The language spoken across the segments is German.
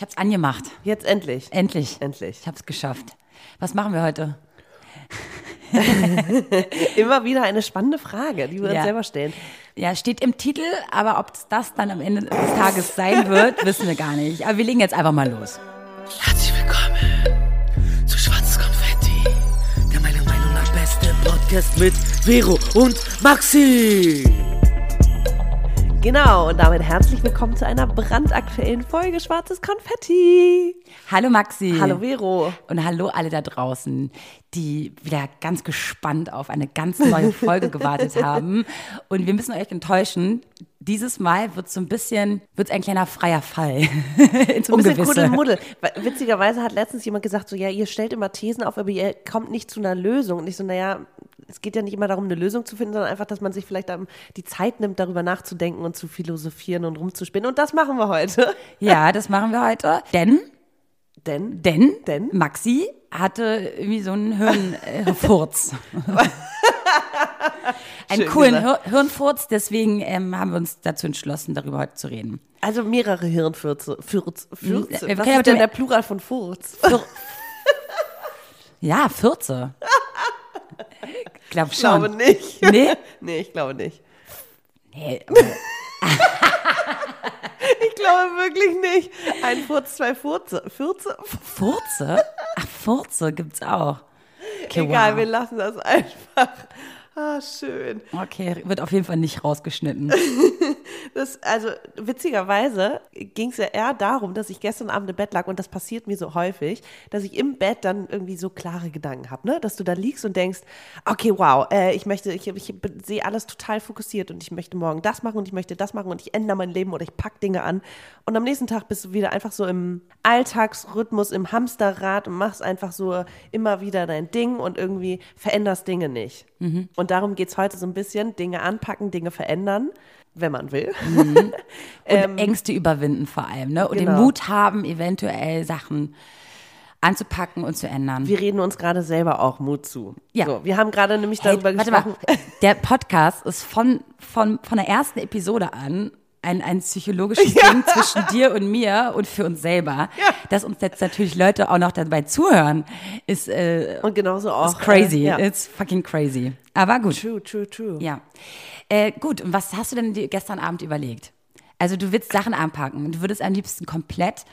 Ich habe es angemacht. Jetzt endlich. Endlich. Endlich. Ich habe es geschafft. Was machen wir heute? Immer wieder eine spannende Frage, die wir Ja. uns selber stellen. Ja, steht im Titel, aber ob das dann am Ende des Tages sein wird, wissen wir gar nicht. Aber wir legen jetzt einfach mal los. Herzlich willkommen zu Schwarzes Konfetti, der meiner Meinung nach beste Podcast mit Vero und Maxi. Genau, und damit herzlich willkommen zu einer brandaktuellen Folge Schwarzes Konfetti. Hallo Maxi. Hallo Vero. Und hallo alle da draußen, die wieder ganz gespannt auf eine ganz neue Folge gewartet haben. Und wir müssen euch enttäuschen. Dieses Mal wird so ein bisschen, wird ein kleiner freier Fall ins So ein bisschen Ungewisse. Kuddelmuddel. Witzigerweise hat letztens jemand gesagt, so, ja, ihr stellt immer Thesen auf, aber ihr kommt nicht zu einer Lösung. Und ich so, naja, es geht ja nicht immer darum, eine Lösung zu finden, sondern einfach, dass man sich vielleicht die Zeit nimmt, darüber nachzudenken und zu philosophieren und rumzuspinnen. Und das machen wir heute. Ja, das machen wir heute. Denn, Denn, denn, Denn? Maxi hatte irgendwie so einen Hirnfurz. einen Schön coolen. Hir Hirnfurz, deswegen ähm, haben wir uns dazu entschlossen, darüber heute zu reden. also mehrere Hirnfürze. Fürz, Fürze. Wir Was können ja ist denn der Plural von Furz? Für ja, Fürze. Glaub Ich glaube schon. nicht. Nee? Nee, ich glaube nicht. Nee, Ich glaube wirklich nicht. Ein Furz, zwei Furze. Fürze? Furze? Ach, Furze gibt's auch. Okay, Egal, wir wow. lassen das einfach. Ah, schön. Okay, wird auf jeden Fall nicht rausgeschnitten. Das, also witzigerweise ging es ja eher darum, dass ich gestern Abend im Bett lag und das passiert mir so häufig, dass ich im Bett dann irgendwie so klare Gedanken habe, ne? Dass du da liegst und denkst, okay, wow, äh, ich möchte, ich, ich sehe alles total fokussiert und ich möchte morgen das machen und ich möchte das machen und ich ändere mein Leben oder ich pack Dinge an. Und am nächsten Tag bist du wieder einfach so im Alltagsrhythmus, im Hamsterrad und machst einfach so immer wieder dein Ding und irgendwie veränderst Dinge nicht. Und darum geht es heute so ein bisschen, Dinge anpacken, Dinge verändern, wenn man will. Und Ängste überwinden vor allem, ne? Und den Ähm, genau. Mut haben, eventuell Sachen anzupacken und zu ändern. Wir reden uns gerade selber auch Mut zu. Ja. So, wir haben gerade nämlich Hey, darüber warte gesprochen. mal, der Podcast ist von, von, von der ersten Episode an ein, ein psychologisches Ding zwischen dir und mir und für uns selber. Dass uns jetzt natürlich Leute auch noch dabei zuhören, ist, äh, Und genauso auch. ist crazy. Äh, ja. It's fucking crazy. Aber gut. True, true, true. Ja. Äh, gut, und was hast du denn dir gestern Abend überlegt? Also du willst Sachen anpacken. Du würdest am liebsten komplett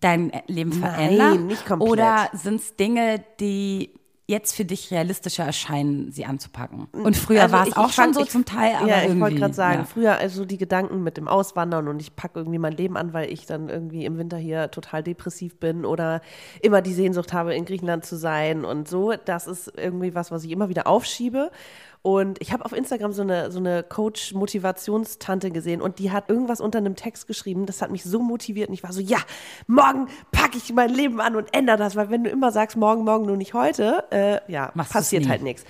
dein Leben verändern. nicht komplett. Oder sind es Dinge, die jetzt für dich realistischer erscheinen, sie anzupacken? Und früher Also war es auch schon fand- so ich- zum Teil, aber ja, ich wollte gerade sagen, ja. früher also die Gedanken mit dem Auswandern und ich packe irgendwie mein Leben an, weil ich dann irgendwie im Winter hier total depressiv bin oder immer die Sehnsucht habe, in Griechenland zu sein und so. Das ist irgendwie was, was ich immer wieder aufschiebe. Und ich habe auf Instagram so eine, so eine Coach-Motivationstante gesehen und die hat irgendwas unter einem Text geschrieben. Das hat mich so motiviert und ich war so, ja, morgen packe ich mein Leben an und ändere das, weil wenn du immer sagst, morgen, morgen, nur nicht heute, äh, ja, Machst passiert halt nichts.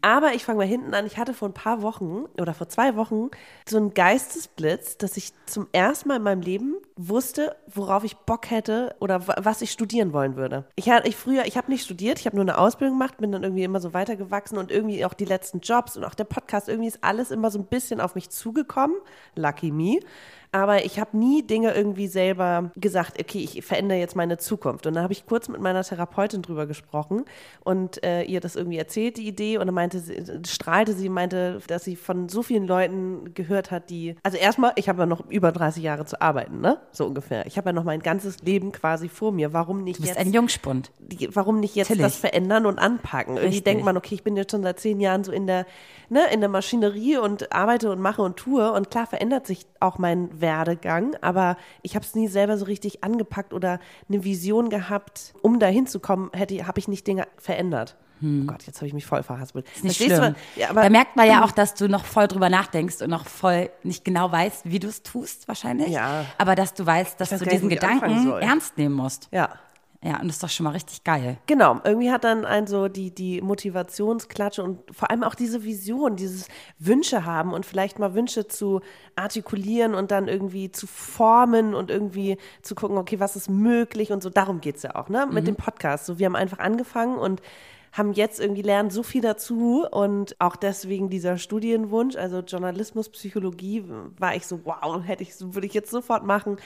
Aber ich fange mal hinten an. Ich hatte vor ein paar Wochen oder vor zwei Wochen so einen Geistesblitz, dass ich zum ersten Mal in meinem Leben wusste, worauf ich Bock hätte oder wa- was ich studieren wollen würde. Ich hatte ich früher, ich habe nicht studiert, ich habe nur eine Ausbildung gemacht, bin dann irgendwie immer so weitergewachsen und irgendwie auch die letzten Jobs und auch der Podcast, irgendwie ist alles immer so ein bisschen auf mich zugekommen. Lucky me. Aber ich habe nie Dinge irgendwie selber gesagt, okay, ich verändere jetzt meine Zukunft. Und dann habe ich kurz mit meiner Therapeutin drüber gesprochen und äh, ihr das irgendwie erzählt, die Idee. Und dann meinte sie, strahlte sie, meinte, dass sie von so vielen Leuten gehört hat, die. Also erstmal, ich habe ja noch über 30 Jahre zu arbeiten, ne? So ungefähr. Ich habe ja noch mein ganzes Leben quasi vor mir. Warum nicht Du bist jetzt ein Jungspund. die, warum nicht jetzt Natürlich. das verändern und anpacken? Irgendwie Richtig. denkt man, okay, ich bin jetzt schon seit zehn Jahren so in der, ne, in der Maschinerie und arbeite und mache und tue. Und klar verändert sich auch mein Werdegang, aber ich habe es nie selber so richtig angepackt oder eine Vision gehabt, um da hinzukommen, hätte, habe ich nicht Dinge verändert. Oh Gott, jetzt habe ich mich voll verhaspelt. Hm. Ist nicht Verstehst du, schlimm. was- Ja, aber da merkt man ja auch, dass du noch voll drüber nachdenkst und noch voll nicht genau weißt, wie du es tust, wahrscheinlich. Ja. Aber dass du weißt, dass weiß du nicht, diesen anfangen Gedanken ernst nehmen musst. ja. Ja, und das ist doch schon mal richtig geil. Genau, irgendwie hat dann ein so die, die Motivationsklatsche und vor allem auch diese Vision, dieses Wünsche haben und vielleicht mal Wünsche zu artikulieren und dann irgendwie zu formen und irgendwie zu gucken, okay, was ist möglich und so. Darum geht's ja auch, ne? Mit dem Podcast. So, wir haben einfach angefangen und haben jetzt irgendwie lernen so viel dazu und auch deswegen dieser Studienwunsch, also Journalismus, Psychologie, war ich so, wow, hätte ich, würde ich jetzt sofort machen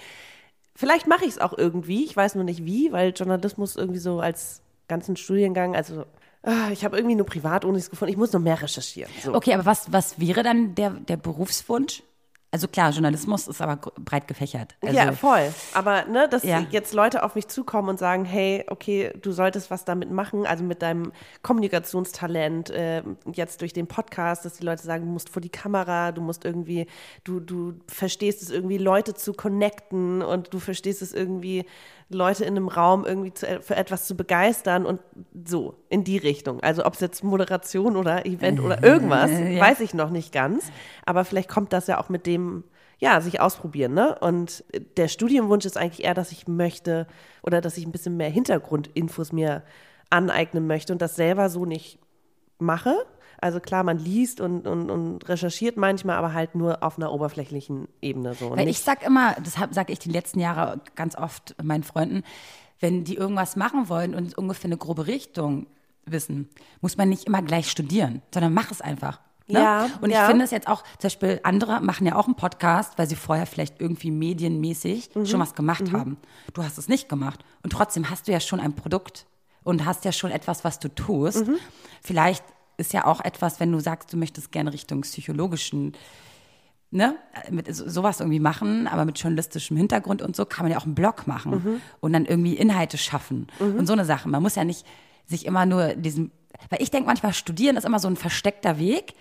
Vielleicht mache ich es auch irgendwie, ich weiß nur nicht wie, weil Journalismus irgendwie so als ganzen Studiengang, also ah, ich habe irgendwie nur Privatunis gefunden, ich muss noch mehr recherchieren. So. Okay, aber was, was wäre dann der, der Berufswunsch? Also klar, Journalismus ist aber breit gefächert. Also, ja, voll. Aber ne, dass Ja. jetzt Leute auf mich zukommen und sagen, hey, okay, du solltest was damit machen, also mit deinem Kommunikationstalent, äh, jetzt durch den Podcast, dass die Leute sagen, du musst vor die Kamera, du musst irgendwie, du, du verstehst es irgendwie, Leute zu connecten und du verstehst es irgendwie, Leute in einem Raum irgendwie zu, für etwas zu begeistern und so in die Richtung. Also ob es jetzt Moderation oder Event oder irgendwas, Ja. weiß ich noch nicht ganz. Aber vielleicht kommt das ja auch mit dem, ja, sich ausprobieren, ne? Und der Studienwunsch ist eigentlich eher, dass ich möchte oder dass ich ein bisschen mehr Hintergrundinfos mir aneignen möchte und das selber so nicht mache. Also klar, man liest und, und, und recherchiert manchmal, aber halt nur auf einer oberflächlichen Ebene so. Weil ich sag immer, das sage ich die letzten Jahre ganz oft meinen Freunden, wenn die irgendwas machen wollen und ungefähr eine grobe Richtung wissen, muss man nicht immer gleich studieren, sondern mach es einfach. Ne? Ja, und ich ja. finde es jetzt auch, zum Beispiel andere machen ja auch einen Podcast, weil sie vorher vielleicht irgendwie medienmäßig Mhm. schon was gemacht haben. Du hast es nicht gemacht und trotzdem hast du ja schon ein Produkt und hast ja schon etwas, was du tust. Mhm. Vielleicht ist ja auch etwas, wenn du sagst, du möchtest gerne Richtung psychologischen ne, mit so- sowas irgendwie machen, aber mit journalistischem Hintergrund und so kann man ja auch einen Blog machen Mhm. und dann irgendwie Inhalte schaffen und so eine Sache. Man muss ja nicht sich immer nur diesen, weil ich denke manchmal, studieren ist immer so ein versteckter Weg.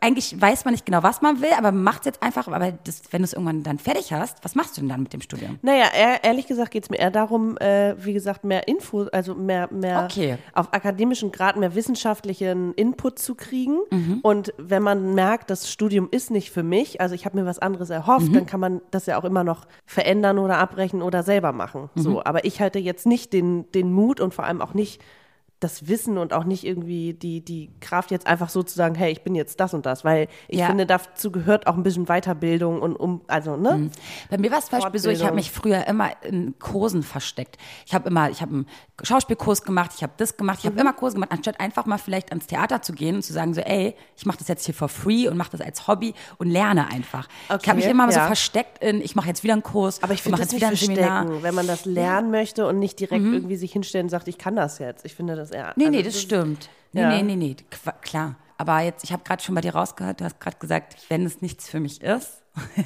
Eigentlich weiß man nicht genau, was man will, aber macht es jetzt einfach. Aber das, wenn du es irgendwann dann fertig hast, was machst du denn dann mit dem Studium? Naja, ehr, ehrlich gesagt geht es mir eher darum, äh, wie gesagt, mehr Info, also mehr, mehr Okay. auf akademischen Grad mehr wissenschaftlichen Input zu kriegen. Mhm. Und wenn man merkt, das Studium ist nicht für mich, also ich habe mir was anderes erhofft, Mhm. dann kann man das ja auch immer noch verändern oder abbrechen oder selber machen. Mhm. So, aber ich hatte jetzt nicht den, den Mut und vor allem auch nicht das Wissen und auch nicht irgendwie die, die Kraft, jetzt einfach so zu sagen, hey, ich bin jetzt das und das, weil ich Ja. finde, dazu gehört auch ein bisschen Weiterbildung und um, also, ne? Bei mir war es zum Beispiel so, ich habe mich früher immer in Kursen versteckt. Ich habe immer, ich habe einen Schauspielkurs gemaich ich habe das gemacht, ich habe immer Kurse gemacht, anstatt einfach mal vielleicht ans Theater zu gehen und zu sagen so, ey, ich mache das jetzt hier for free und mache das als Hobby und lerne einfach. ich Okay, habe mich immer so ja. versteckt in, ich mache jetzt wieder einen Kurs Aber ich mache das jetzt wieder ein Seminar. verstecken, wenn man das lernen möchte und nicht direkt irgendwie sich hinstellen und sagt, ich kann das jetzt. Ich finde das eher. Nee, also nee, das stimmt. Nee, ja. nee, nee, nee, Qua- klar. Aber jetzt, ich habe gerade schon bei dir rausgehört, du hast gerade gesagt, wenn es nichts für mich ist.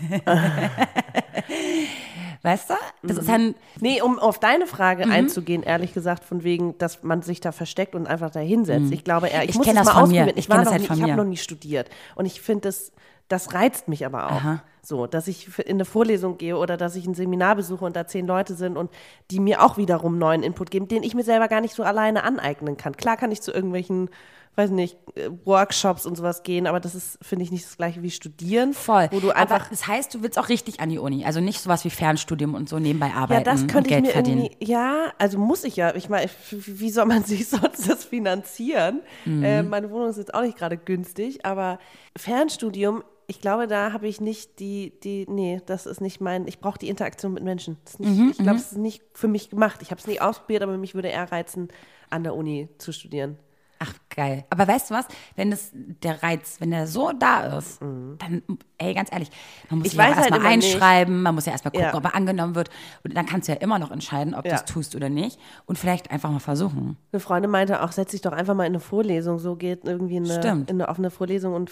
weißt du? Das ist ein, Nee, um auf deine Frage Mhm. einzugehen, ehrlich gesagt, von wegen, dass man sich da versteckt und einfach da hinsetzt. Ich glaube eher, ich, Mhm. Ich muss das das mal ausprobieren. Ich Ich, das halt ich habe noch nie studiert. Und ich finde, das, das reizt mich aber auch. Aha. So, dass ich in eine Vorlesung gehe oder dass ich ein Seminar besuche und da zehn Leute sind und die mir auch wiederum neuen Input geben, den ich mir selber gar nicht so alleine aneignen kann. Klar kann ich zu irgendwelchen, weiß nicht, äh, Workshops und sowas gehen, aber das ist, finde ich, nicht das gleiche wie studieren. voll. Wo du einfach Aber das heißt, du willst auch richtig an die Uni. Also nicht sowas wie Fernstudium und so nebenbei Ja, arbeiten das und könnte ich Geld mir verdienen. ja, also muss ich ja. Ich meine, wie soll man sich sonst das finanzieren? Mhm. Äh, meine Wohnung ist jetzt auch nicht gerade günstig, aber Fernstudium, ich glaube, da habe ich nicht die, die, nee, das ist nicht mein, ich brauche die Interaktion mit Menschen. Nicht, Mhm, ich glaube, es ist nicht für mich gemacht. Ich habe es nie ausprobiert, aber mich würde eher reizen, an der Uni zu studieren. Ach, geil. Aber weißt du was? Wenn das, der Reiz, wenn der so da ist, dann, ey, ganz ehrlich, man muss Mhm. Ich sich ja halt erstmal nicht. einschreiben, man muss ja erstmal gucken, Ja. ob er angenommen wird. Und dann kannst du ja immer noch entscheiden, ob du Ja. es tust oder nicht. Und vielleicht einfach mal versuchen. Eine Freundin meinte auch, setz dich doch einfach mal in eine Vorlesung, so geht irgendwie in eine, in eine offene Vorlesung und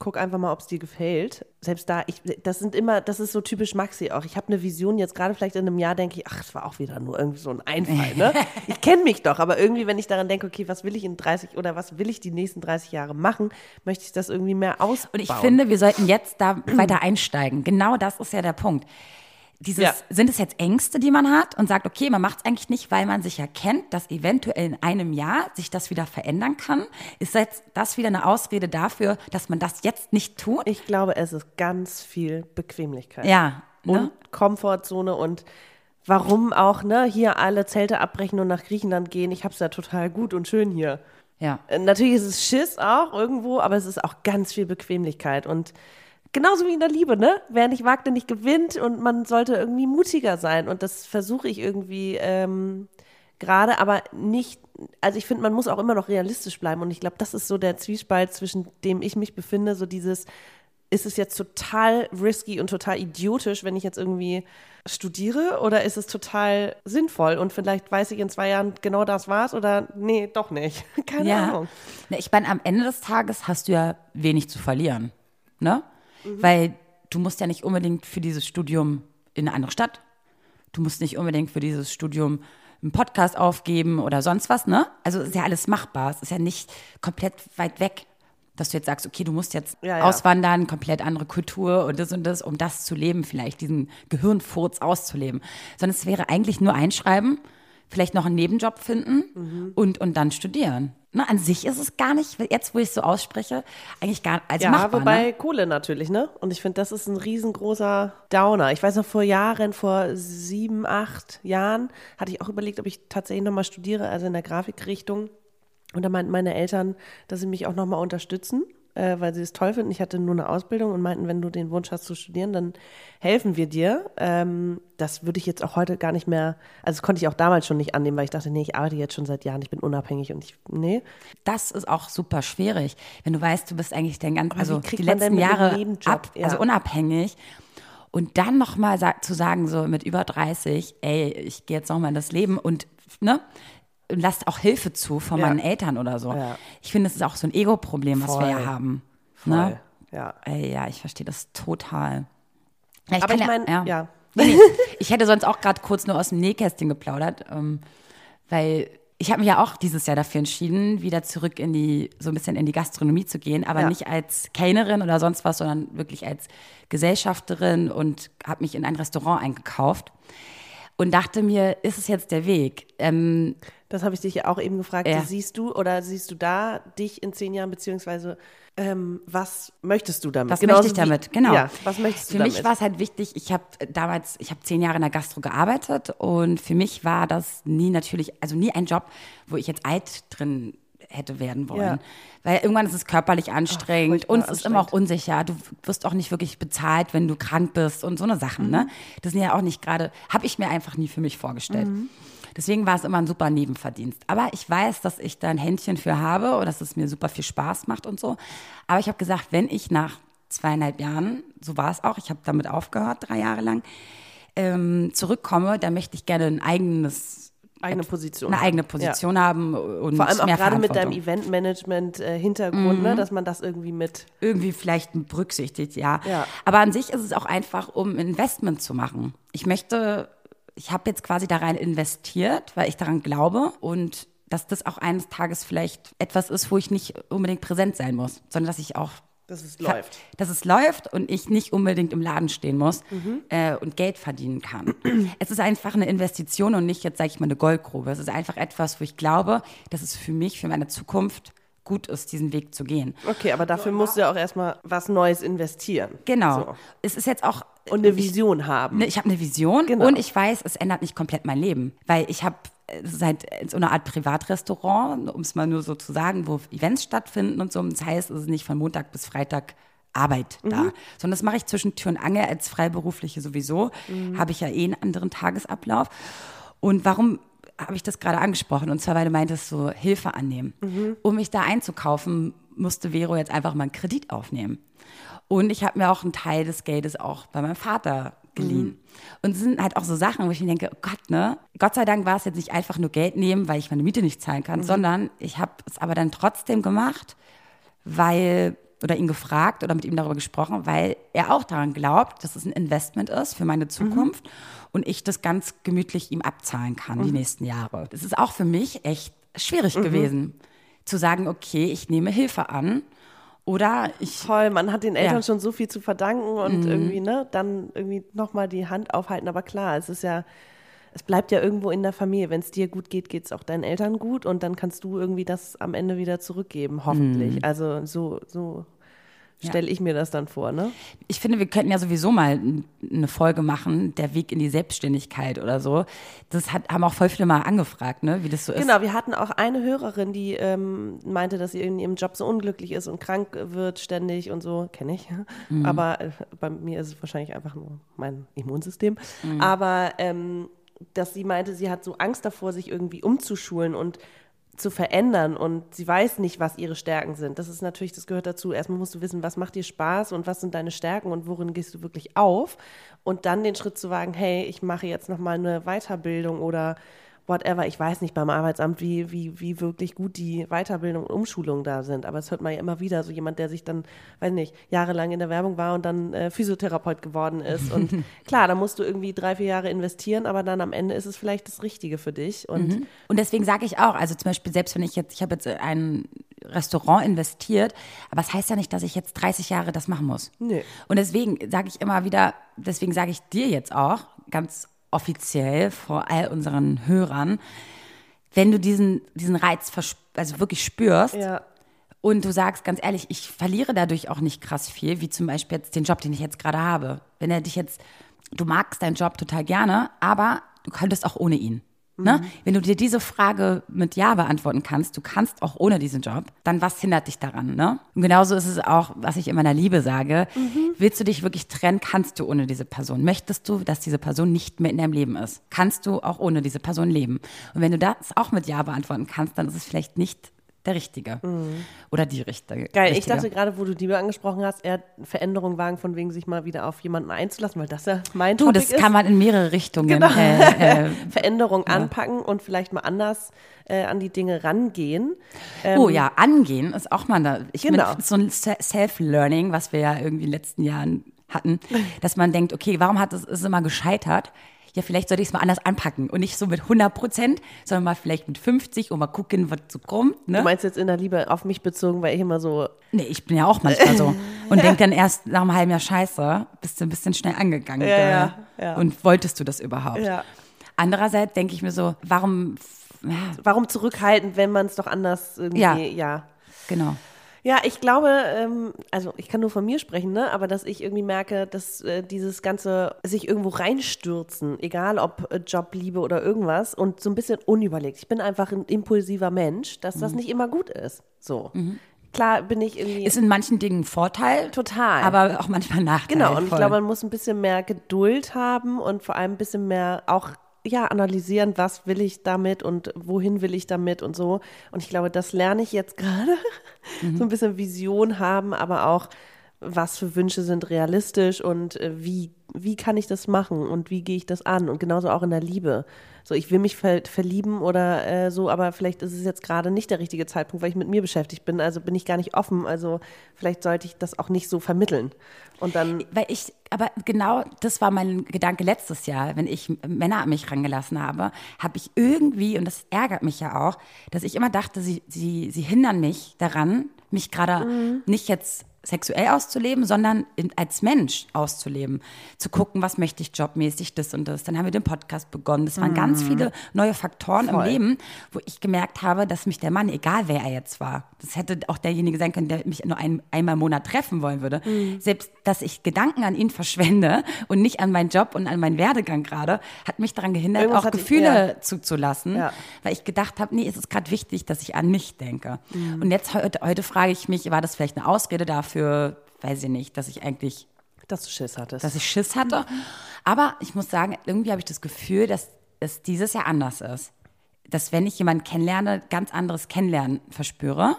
guck einfach mal, ob es dir gefällt. Selbst da, ich, das sind immer, das ist so typisch Maxi auch. Ich habe eine Vision, jetzt gerade vielleicht in einem Jahr denke ich, ach, das war auch wieder nur irgendwie so ein Einfall, ne? ich kenne mich doch, aber irgendwie, wenn ich daran denke, okay, was will ich in 30 oder was will ich die nächsten 30 Jahre machen, möchte ich das irgendwie mehr ausbauen. Und ich finde, wir sollten jetzt da weiter einsteigen. Genau das ist ja der Punkt. Dieses, Ja. Sind es jetzt Ängste, die man hat und sagt, okay, man macht es eigentlich nicht, weil man sich erkennt, dass eventuell in einem Jahr sich das wieder verändern kann? Ist jetzt das wieder eine Ausrede dafür, dass man das jetzt nicht tut? Ich glaube, es ist ganz viel Bequemlichkeit. ja. und Ne? Komfortzone und warum auch, ne, hier alle Zelte abbrechen und nach Griechenland gehen. Ich hab's ja total gut und schön hier. Ja. Äh, Natürlich ist es Schiss auch irgendwo, aber es ist auch ganz viel Bequemlichkeit und genauso wie in der Liebe, ne? Wer nicht wagt, der nicht gewinnt und man sollte irgendwie mutiger sein und das versuche ich irgendwie ähm, gerade, aber nicht, also ich finde, man muss auch immer noch realistisch bleiben und ich glaube, das ist so der Zwiespalt, zwischen dem ich mich befinde, so dieses, ist es jetzt total risky und total idiotisch, wenn ich jetzt irgendwie studiere oder ist es total sinnvoll und vielleicht weiß ich in zwei Jahren genau das war's oder nee, doch nicht. Keine ja. Ahnung. Ich meine, am Ende des Tages hast du ja wenig zu verlieren, ne? Weil du musst ja nicht unbedingt für dieses Studium in eine andere Stadt. Du musst nicht unbedingt für dieses Studium einen Podcast aufgeben oder sonst was, ne? Also ist ja alles machbar. Es ist ja nicht komplett weit weg, dass du jetzt sagst, okay, du musst jetzt Ja, ja. auswandern, komplett andere Kultur und das und das, um das zu leben, vielleicht diesen Gehirnfurz auszuleben. Sondern es wäre eigentlich nur einschreiben, vielleicht noch einen Nebenjob finden und, und dann studieren. Ne, an sich ist es gar nicht, jetzt wo ich es so ausspreche, eigentlich gar also Ja, machbar. wobei ne? Kohle natürlich, ne? Und ich finde, das ist ein riesengroßer Downer. Ich weiß noch, vor Jahren, vor sieben, acht Jahren, hatte ich auch überlegt, ob ich tatsächlich nochmal studiere, also in der Grafikrichtung. Und da meinten meine Eltern, dass sie mich auch nochmal unterstützen, äh, weil sie es toll finden. Ich hatte nur eine Ausbildung und meinten, wenn du den Wunsch hast zu studieren, dann helfen wir dir. Ähm, das würde ich jetzt auch heute gar nicht mehr, also das konnte ich auch damals schon nicht annehmen, weil ich dachte, nee, ich arbeite jetzt schon seit Jahren, ich bin unabhängig und ich, nee. Das ist auch super schwierig, wenn du weißt, du bist eigentlich dein ganz, Aber also die letzten Jahre ab, Ja. also unabhängig. Und dann nochmal sa zu sagen, so mit über 30, ey, ich gehe jetzt nochmal in das Leben und, ne? Lasst auch Hilfe zu von Ja. meinen Eltern oder so. Ja. Ich finde, das ist auch so ein Ego-Problem, was wir ja haben. Voll. Ne? Ja. Ey, ja, ich verstehe das total. Ja, Aber ich meine, ja. Nee, nee. Ich hätte sonst auch gerade kurz nur aus dem Nähkästchen geplaudert, ähm, weil ich habe mich ja auch dieses Jahr dafür entschieden, wieder zurück in die, so ein bisschen in die Gastronomie zu gehen, aber Ja. nicht als Kellnerin oder sonst was, sondern wirklich als Gesellschafterin und habe mich in ein Restaurant eingekauft und dachte mir, ist es jetzt der Weg? Ähm, Das habe ich dich ja auch eben gefragt. Ja. Siehst du oder siehst du da dich in zehn Jahren, beziehungsweise ähm, was möchtest du damit? Was Genauso möchte ich wie- damit? Genau. Ja, was möchtest du Für damit? mich war es halt wichtig, ich habe damals, ich habe zehn Jahre in der Gastro gearbeitet und für mich war das nie natürlich, also nie ein Job, wo ich jetzt alt drin hätte werden wollen. Ja. Weil irgendwann ist es körperlich anstrengend furchtbar und es ist immer auch unsicher. Du wirst auch nicht wirklich bezahlt, wenn du krank bist und so eine Sachen. Ne? Mhm. Das sind ja auch nicht gerade, habe ich mir einfach nie für mich vorgestellt. Mhm. Deswegen war es immer ein super Nebenverdienst. Aber ich weiß, dass ich da ein Händchen für habe und dass es mir super viel Spaß macht und so. Aber ich habe gesagt, wenn ich nach zweieinhalb Jahren, so war es auch, ich habe damit aufgehört, drei Jahre lang, ähm, zurückkomme, dann möchte ich gerne ein eigenes, Eigene Position. eine eigene Position haben und Vor allem auch gerade mit deinem Verantwortung. Eventmanagement-Hintergrund, Mhm. ne, dass man das irgendwie mit. irgendwie vielleicht berücksichtigt, ja. Ja. Aber an sich ist es auch einfach, um Investment zu machen. Ich möchte, ich habe jetzt quasi da rein investiert, weil ich daran glaube und dass das auch eines Tages vielleicht etwas ist, wo ich nicht unbedingt präsent sein muss, sondern dass ich auch Dass es läuft. dass es läuft und ich nicht unbedingt im Laden stehen muss Mhm. äh, und Geld verdienen kann. es ist einfach eine Investition und nicht jetzt, sage ich mal, eine Goldgrube. Es ist einfach etwas, wo ich glaube, dass es für mich, für meine Zukunft gut ist, diesen Weg zu gehen. Okay, aber dafür musst du ja auch erstmal was Neues investieren. Genau. So. Es ist jetzt auch. Und eine Vision haben. Ne, ich habe eine Vision Genau. und ich weiß, es ändert nicht komplett mein Leben, weil ich habe es ist halt so eine Art Privatrestaurant, um es mal nur so zu sagen, wo Events stattfinden und so. Das heißt, es ist nicht von Montag bis Freitag Arbeit Mhm. da, sondern das mache ich zwischen Tür und Angel als Freiberufliche sowieso. Mhm. Habe ich ja eh einen anderen Tagesablauf. Und warum habe ich das gerade angesprochen? Und zwar, weil du meintest, so Hilfe annehmen. Mhm. Um mich da einzukaufen, musste Vero jetzt einfach mal einen Kredit aufnehmen. Und ich habe mir auch einen Teil des Geldes auch bei meinem Vater geliehen. Und es sind halt auch so Sachen, wo ich mir denke, oh Gott, ne? Gott sei Dank war es jetzt nicht einfach nur Geld nehmen, weil ich meine Miete nicht zahlen kann, sondern ich habe es aber dann trotzdem gemacht, weil, oder ihn gefragt oder mit ihm darüber gesprochen, weil er auch daran glaubt, dass es ein Investment ist für meine Zukunft und ich das ganz gemütlich ihm abzahlen kann die nächsten Jahre. Das ist auch für mich echt schwierig gewesen, zu sagen, okay, ich nehme Hilfe an oder ich Toll, man hat den Eltern Ja. Mhm. schon so viel zu verdanken und irgendwie, ne, dann irgendwie nochmal die Hand aufhalten. Aber klar, es ist ja, es bleibt ja irgendwo in der Familie. Wenn es dir gut geht, geht es auch deinen Eltern gut und dann kannst du irgendwie das am Ende wieder zurückgeben, hoffentlich. Mhm. Also so, so stelle ich mir das dann vor, ne? ich finde, wir könnten ja sowieso mal eine Folge machen, der Weg in die Selbstständigkeit oder so. Das hat, haben auch voll viele mal angefragt, ne, wie das so ist. Genau, wir hatten auch eine Hörerin, die ähm, meinte, dass sie in ihrem Job so unglücklich ist und krank wird ständig und so, kenne ich. Mhm. Aber äh, bei mir ist es wahrscheinlich einfach nur mein Immunsystem. Mhm. Aber ähm, dass sie meinte, sie hat so Angst davor, sich irgendwie umzuschulen und zu verändern und sie weiß nicht, was ihre Stärken sind. Das ist natürlich, das gehört dazu. Erstmal musst du wissen, was macht dir Spaß und was sind deine Stärken und worin gehst du wirklich auf und dann den Schritt zu wagen, hey, ich mache jetzt noch mal eine Weiterbildung oder whatever. Ich weiß nicht beim Arbeitsamt, wie, wie, wie wirklich gut die Weiterbildung und Umschulung da sind. Aber es hört man ja immer wieder, so jemand, der sich dann, weiß nicht, jahrelang in der Werbung war und dann äh, Physiotherapeut geworden ist. Und klar, da musst du irgendwie drei, vier Jahre investieren, aber dann am Ende ist es vielleicht das Richtige für dich. Und Und deswegen sage ich auch, also zum Beispiel, selbst wenn ich jetzt, ich habe jetzt ein Restaurant investiert, aber es das heißt ja nicht, dass ich jetzt 30 Jahre das machen muss. Nö. Und deswegen sage ich immer wieder, deswegen sage ich dir jetzt auch ganz offiziell vor all unseren Hörern, wenn du diesen, diesen Reiz also wirklich spürst ja, und du sagst ganz ehrlich, ich verliere dadurch auch nicht krass viel, wie zum Beispiel jetzt den Job, den ich jetzt gerade habe. Wenn er dich jetzt, du magst deinen Job total gerne, aber du könntest auch ohne ihn. Ne? Wenn du dir diese Frage mit Ja beantworten kannst, du kannst auch ohne diesen Job, dann was hindert dich daran? Ne? Und genauso ist es auch, was ich in meiner Liebe sage. Willst du dich wirklich trennen, kannst du ohne diese Person. Möchtest du, dass diese Person nicht mehr in deinem Leben ist, kannst du auch ohne diese Person leben. Und wenn du das auch mit Ja beantworten kannst, dann ist es vielleicht nicht der Richtige oder die Richtige. geil. Ich Richtige. dachte gerade, wo du Liebe angesprochen hast, eher Veränderung wagen, von wegen sich mal wieder auf jemanden einzulassen, weil das ja mein Du, Topic das ist. kann man in mehrere Richtungen. Genau. Äh, äh, Veränderung anpacken und vielleicht mal anders äh, an die Dinge rangehen. oh ja, angehen ist auch mal da. Ich Ähm, Genau. meine, so ein Se- Self-Learning, was wir ja irgendwie in den letzten Jahren hatten, dass man denkt, okay, warum hat es ist immer gescheitert? Ja, vielleicht sollte ich es mal anders anpacken und nicht so mit 100 Prozent, sondern mal vielleicht mit 50 und mal gucken, was so kommt. Ne? Du meinst jetzt in der Liebe auf mich bezogen, weil ich immer so, Nee, ich bin ja auch manchmal so. Und denk dann erst nach einem halben Jahr Scheiße, bist du ein bisschen schnell angegangen. Ja, ja, ja. Und wolltest du das überhaupt? Ja. Andererseits denke ich mir so, warum, warum zurückhalten, wenn man es doch anders irgendwie, Ja. ja. genau. Ja, ich glaube, ähm, also ich kann nur von mir sprechen, ne? aber dass ich irgendwie merke, dass äh, dieses ganze sich irgendwo reinstürzen, egal ob äh, Job, Liebe oder irgendwas und so ein bisschen unüberlegt. Ich bin einfach ein impulsiver Mensch, dass Mhm. das nicht immer gut ist. So. Klar bin ich irgendwie. Ist in manchen Dingen ein Vorteil. Total. Aber auch manchmal Nachteil. Genau, und ich glaube, man muss ein bisschen mehr Geduld haben und vor allem ein bisschen mehr auch ja, analysieren, was will ich damit und wohin will ich damit und so. Und ich glaube, das lerne ich jetzt gerade. So ein bisschen Vision haben, aber auch, was für Wünsche sind realistisch und äh, wie, wie kann ich das machen und wie gehe ich das an? Und genauso auch in der Liebe. So, ich will mich ver verlieben oder äh, so, aber vielleicht ist es jetzt gerade nicht der richtige Zeitpunkt, weil ich mit mir beschäftigt bin. Also bin ich gar nicht offen. Also vielleicht sollte ich das auch nicht so vermitteln. Und dann Weil ich, aber genau das war mein Gedanke letztes Jahr, wenn ich Männer an mich rangelassen habe, habe ich irgendwie, und das ärgert mich ja auch, dass ich immer dachte, sie, sie, sie hindern mich daran, mich gerade Mhm. nicht jetzt sexuell auszuleben, sondern in, als Mensch auszuleben. Zu gucken, was möchte ich jobmäßig, das und das. Dann haben wir den Podcast begonnen. Das waren ganz viele neue Faktoren Mhm. Voll. im Leben, wo ich gemerkt habe, dass mich der Mann, egal wer er jetzt war, das hätte auch derjenige sein können, der mich nur ein, einmal im Monat treffen wollen würde, Mhm. selbst, dass ich Gedanken an ihn verschwende und nicht an meinen Job und an meinen Werdegang gerade, hat mich daran gehindert, Irgendwas auch Gefühle ja. zuzulassen, Ja. weil ich gedacht habe, nee, es ist gerade wichtig, dass ich an mich denke. Mhm. Und jetzt heute, heute frage ich mich, war das vielleicht eine Ausrede dafür, weiß ich nicht, dass ich eigentlich dass du Schiss hattest. dass ich Schiss hatte. Aber ich muss sagen, irgendwie habe ich das Gefühl, dass es dieses Jahr anders ist. Dass wenn ich jemanden kennenlerne, ganz anderes Kennenlernen verspüre,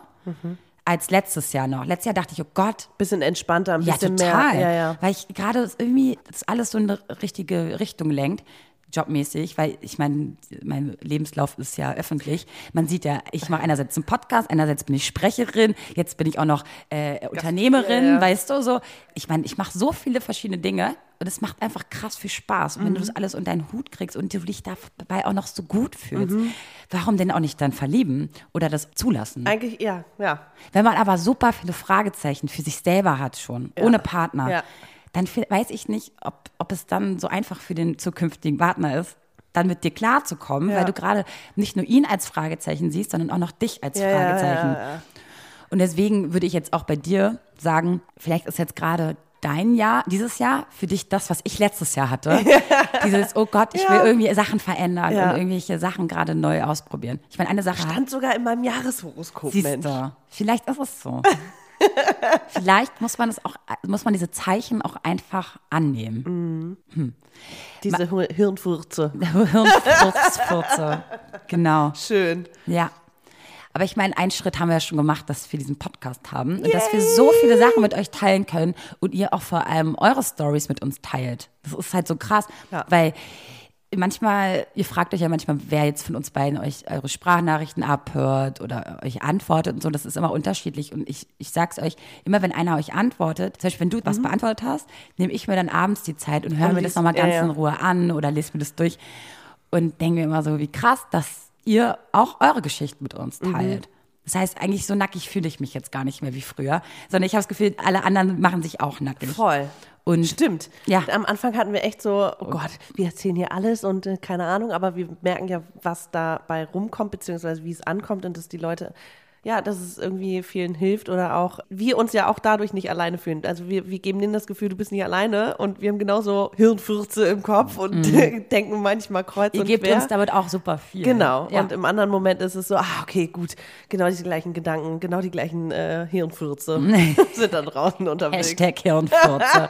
als letztes Jahr noch. Letztes Jahr dachte ich, oh Gott, bisschen entspannter, ein ja, bisschen total. mehr. Ja, ja. Weil ich gerade irgendwie das alles so in eine richtige Richtung lenkt, jobmäßig, weil ich meine, mein Lebenslauf ist ja öffentlich. Man sieht ja, ich mache einerseits einen Podcast, einerseits bin ich Sprecherin, jetzt bin ich auch noch äh, Unternehmerin, ja, ja. weißt du so. Ich meine, ich mache so viele verschiedene Dinge und es macht einfach krass viel Spaß. Und wenn du Mhm. das alles unter deinen Hut kriegst und du dich dabei auch noch so gut fühlst, Mhm. warum denn auch nicht dann verlieben oder das zulassen? Eigentlich, ja, ja. Wenn man aber super viele Fragezeichen für sich selber hat schon, ohne Partner, Ja. Dann weiß ich nicht, ob, ob es dann so einfach für den zukünftigen Partner ist, dann mit dir klarzukommen, Ja. weil du gerade nicht nur ihn als Fragezeichen siehst, sondern auch noch dich als Ja, Fragezeichen. ja. Und deswegen würde ich jetzt auch bei dir sagen, vielleicht ist jetzt gerade dein Jahr, dieses Jahr, für dich das, was ich letztes Jahr hatte. Dieses, oh Gott, ich will Ja. irgendwie Sachen verändern Ja. und irgendwelche Sachen gerade neu ausprobieren. Ich meine, eine Sache Stand sogar in meinem Jahreshoroskop, Siehst Mensch. du, vielleicht ist es so. vielleicht muss man es auch, muss man diese Zeichen auch einfach annehmen. Diese Hir- Hirnfurze. Hirnfurze. genau. Schön. Ja. Aber ich meine, einen Schritt haben wir ja schon gemacht, dass wir diesen Podcast haben und dass wir so viele Sachen mit euch teilen können und ihr auch vor allem eure Stories mit uns teilt. Das ist halt so krass, Ja. weil manchmal, ihr fragt euch ja manchmal, wer jetzt von uns beiden euch eure Sprachnachrichten abhört oder euch antwortet und so. Das ist immer unterschiedlich. Und ich, ich sag's euch, immer wenn einer euch antwortet, zum Beispiel wenn du was beantwortet hast, nehme ich mir dann abends die Zeit und höre Und mir das liest- nochmal ja, ganz ja. in Ruhe an oder lese mir das durch und denke mir immer so, wie krass, dass ihr auch eure Geschichten mit uns Mhm. teilt. Das heißt, eigentlich so nackig fühle ich mich jetzt gar nicht mehr wie früher, sondern ich habe das Gefühl, alle anderen machen sich auch nackig. Voll. Und Stimmt. Ja. Am Anfang hatten wir echt so, oh Gott, wir erzählen hier alles und äh, keine Ahnung, aber wir merken ja, was dabei rumkommt, beziehungsweise wie es ankommt und dass die Leute, ja, dass es irgendwie vielen hilft oder auch wir uns ja auch dadurch nicht alleine fühlen. Also wir, wir geben denen das Gefühl, du bist nicht alleine und wir haben genauso Hirnfürze im Kopf und denken manchmal kreuz Mhm. ihr und gebt quer. uns damit auch super viel. Genau. Ja. Und im anderen Moment ist es so, ah, okay, gut, genau die gleichen Gedanken, genau die gleichen äh, Hirnfürze sind da draußen unterwegs. Hashtag Hirnfurze.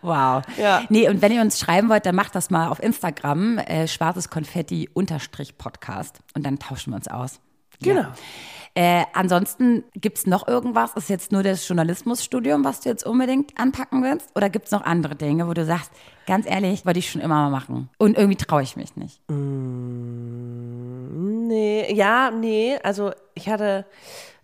Wow. Ja. Nee, und wenn ihr uns schreiben wollt, dann macht das mal auf Instagram, äh, schwarzes Konfetti unterstrich Podcast. Und dann tauschen wir uns aus. Genau. Ja. Äh, ansonsten gibt's noch irgendwas? Ist jetzt nur das Journalismusstudium, was du jetzt unbedingt anpacken willst? Oder gibt's noch andere Dinge, wo du sagst, ganz ehrlich, wollte ich schon immer mal machen. Und irgendwie traue ich mich nicht. Nee, ja, nee, also ich hatte,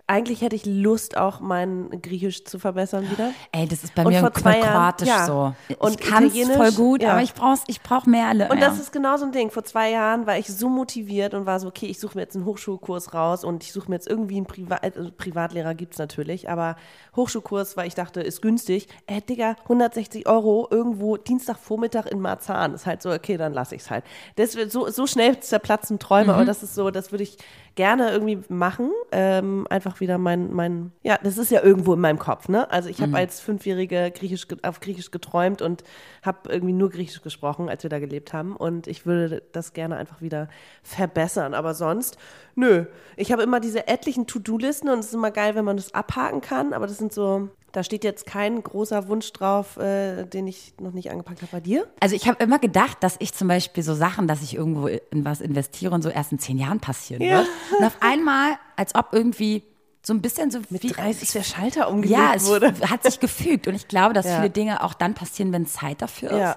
eigentlich hätte ich Lust, auch mein Griechisch zu verbessern wieder. Ey, das ist bei Und mir vor zwei Jahren, Kroatisch ja. so. Ich Und kann's Italienisch, voll gut, ja. aber ich brauch's, ich brauch mehr. Und ja. das ist genau so ein Ding. Vor zwei Jahren war ich so motiviert und war so, okay, ich suche mir jetzt einen Hochschulkurs raus und ich suche mir jetzt irgendwie einen Priva also Privatlehrer gibt's natürlich, aber Hochschulkurs, weil ich dachte, ist günstig. Äh, Digga, 160 Euro irgendwo Dienstagvormittag in Marzahn. Ist halt so, okay, dann lasse ich's halt. Das wird so, so schnell zerplatzen Träume, aber das ist so, das würde ich gerne irgendwie machen. Ähm, einfach wieder mein, mein, ja, das ist ja irgendwo in meinem Kopf, ne? Also ich habe als Fünfjährige Griechisch, auf Griechisch geträumt und habe irgendwie nur Griechisch gesprochen, als wir da gelebt haben. Und ich würde das gerne einfach wieder verbessern. Aber sonst, nö. Ich habe immer diese etlichen To-Do-Listen und es ist immer geil, wenn man das abhaken kann. Aber das sind so, da steht jetzt kein großer Wunsch drauf, äh, den ich noch nicht angepackt habe bei dir. Also ich habe immer gedacht, dass ich zum Beispiel so Sachen, dass ich irgendwo in was investiere und so erst in zehn Jahren passieren Ja. wird. Und auf einmal, als ob irgendwie so ein bisschen so Mit wie 30 der Schalter umgelegt ja, es wurde. hat sich gefügt und ich glaube, dass Ja. viele Dinge auch dann passieren, wenn Zeit dafür ist. Ja.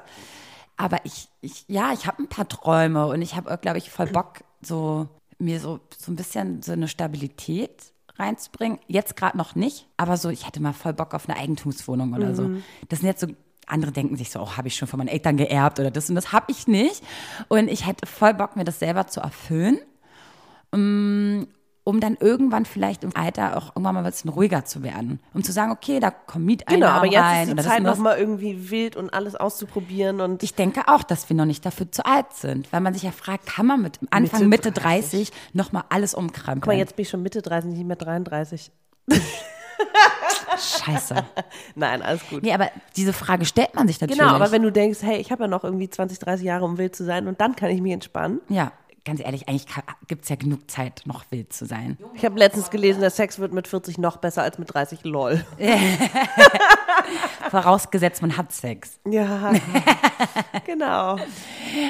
Aber ich, ich ja, ich habe ein paar Träume und ich habe, glaube ich, voll Bock, so mir so so ein bisschen so eine Stabilität reinzubringen. Jetzt gerade noch nicht, aber so, ich hätte mal voll Bock auf eine Eigentumswohnung oder so. Das sind jetzt so andere denken sich so, oh, habe ich schon von meinen Eltern geerbt oder das und das habe ich nicht. Und ich hätte voll Bock, mir das selber zu erfüllen um dann irgendwann vielleicht im Alter auch irgendwann mal ein bisschen ruhiger zu werden. Um zu sagen, okay, da kommen Mieteinnahmen Genau, aber jetzt rein ist die Zeit und noch das. mal irgendwie wild und alles auszuprobieren und Ich denke auch, dass wir noch nicht dafür zu alt sind, weil man sich ja fragt, kann man mit Anfang Mitte, Mitte 30 noch mal alles umkrempeln? Guck mal, jetzt bin ich schon Mitte 30, nicht mehr 33. Scheiße. Nein, alles gut. Nee, aber diese Frage stellt man sich natürlich. Genau, aber wenn du denkst, hey, ich habe ja noch irgendwie 20, 30 Jahre, um wild zu sein und dann kann ich mich entspannen. ja, ganz ehrlich, eigentlich gibt es ja genug Zeit, noch wild zu sein. Ich habe letztens gelesen, der Sex wird mit 40 noch besser als mit 30, lol. Vorausgesetzt, man hat Sex. Ja, genau.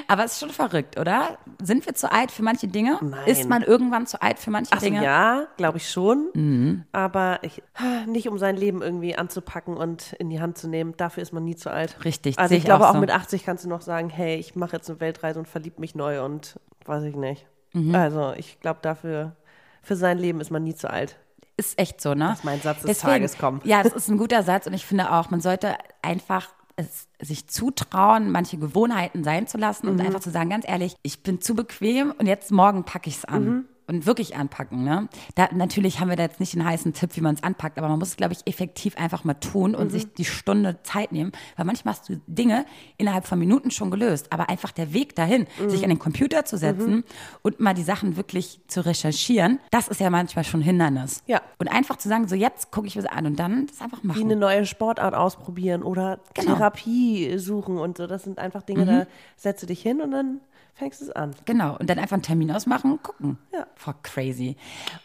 Aber es ist schon verrückt, oder? Sind wir zu alt für manche Dinge? Nein. Ist man irgendwann zu alt für manche Ach Dinge? ja, glaube ich schon. Aber ich, nicht um sein Leben irgendwie anzupacken und in die Hand zu nehmen. Dafür ist man nie zu alt. Richtig, Also ich ich glaube auch auch so. mit 80 kannst du noch sagen, hey, ich mache jetzt eine Weltreise und verlieb mich neu und weiß ich nicht. Mhm. Also ich glaube dafür, für sein Leben ist man nie zu alt. Ist echt so, ne? Lass mein Satz des Tages kommen. Ja, das ist ein guter Satz und ich finde auch, man sollte einfach es, sich zutrauen, manche Gewohnheiten sein zu lassen Mhm. und einfach zu sagen, ganz ehrlich, ich bin zu bequem und jetzt morgen packe ich es an. Mhm. Und wirklich anpacken, ne? Da, natürlich haben wir da jetzt nicht den heißen Tipp, wie man es anpackt, aber man muss es, glaube ich, effektiv einfach mal tun und Mhm. sich die Stunde Zeit nehmen, weil manchmal hast du Dinge innerhalb von Minuten schon gelöst, aber einfach der Weg dahin, Mhm. sich an den Computer zu setzen und mal die Sachen wirklich zu recherchieren, das ist ja manchmal schon ein Hindernis. Ja. Und einfach zu sagen, so jetzt gucke ich mir das an und dann das einfach Wie machen. eine neue Sportart ausprobieren oder Genau. Therapie suchen und so. Das sind einfach Dinge, da setzt du dich hin und dann fängst es an. Genau, und dann einfach einen Termin ausmachen und gucken. Ja. Voll crazy.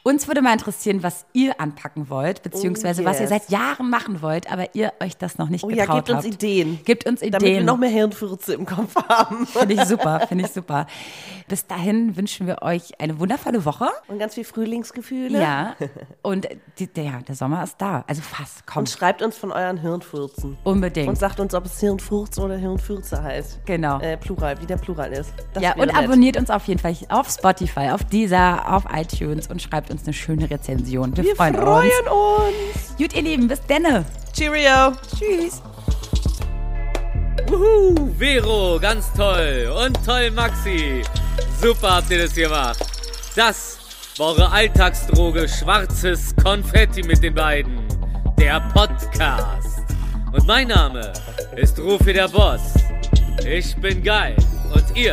Uns würde mal interessieren, was ihr anpacken wollt, beziehungsweise Oh, was ihr yes. seit Jahren machen wollt, aber ihr euch das noch nicht Oh ja, getraut gebt habt. uns Ideen. Gebt uns Damit wir Ideen. noch mehr Hirnfürze im Kopf haben. Finde ich super, finde ich super. Bis dahin wünschen wir euch eine wundervolle Woche. Und ganz viel Frühlingsgefühle. Ja. Und die, der, ja, der Sommer ist da. Also fast, Und kommt. schreibt uns von euren Hirnfürzen. Unbedingt. Und sagt uns, ob es Hirnfurz oder Hirnfürze heißt. Genau. Äh, Plural, wie der Plural ist. Das ja, und nett. abonniert uns auf jeden Fall auf Spotify, auf Deezer, auf iTunes und schreibt uns eine schöne Rezension. Wir, Wir freuen, freuen uns. uns. Gut, ihr Lieben, bis denne. Cheerio. Tschüss. Wuhu, Vero, ganz toll. Und toll, Maxi. Super habt ihr das gemacht. Das war eure Alltagsdroge schwarzes Konfetti mit den beiden. Der Podcast. Und mein Name ist Rufi der Boss. Ich bin geil. Und ihr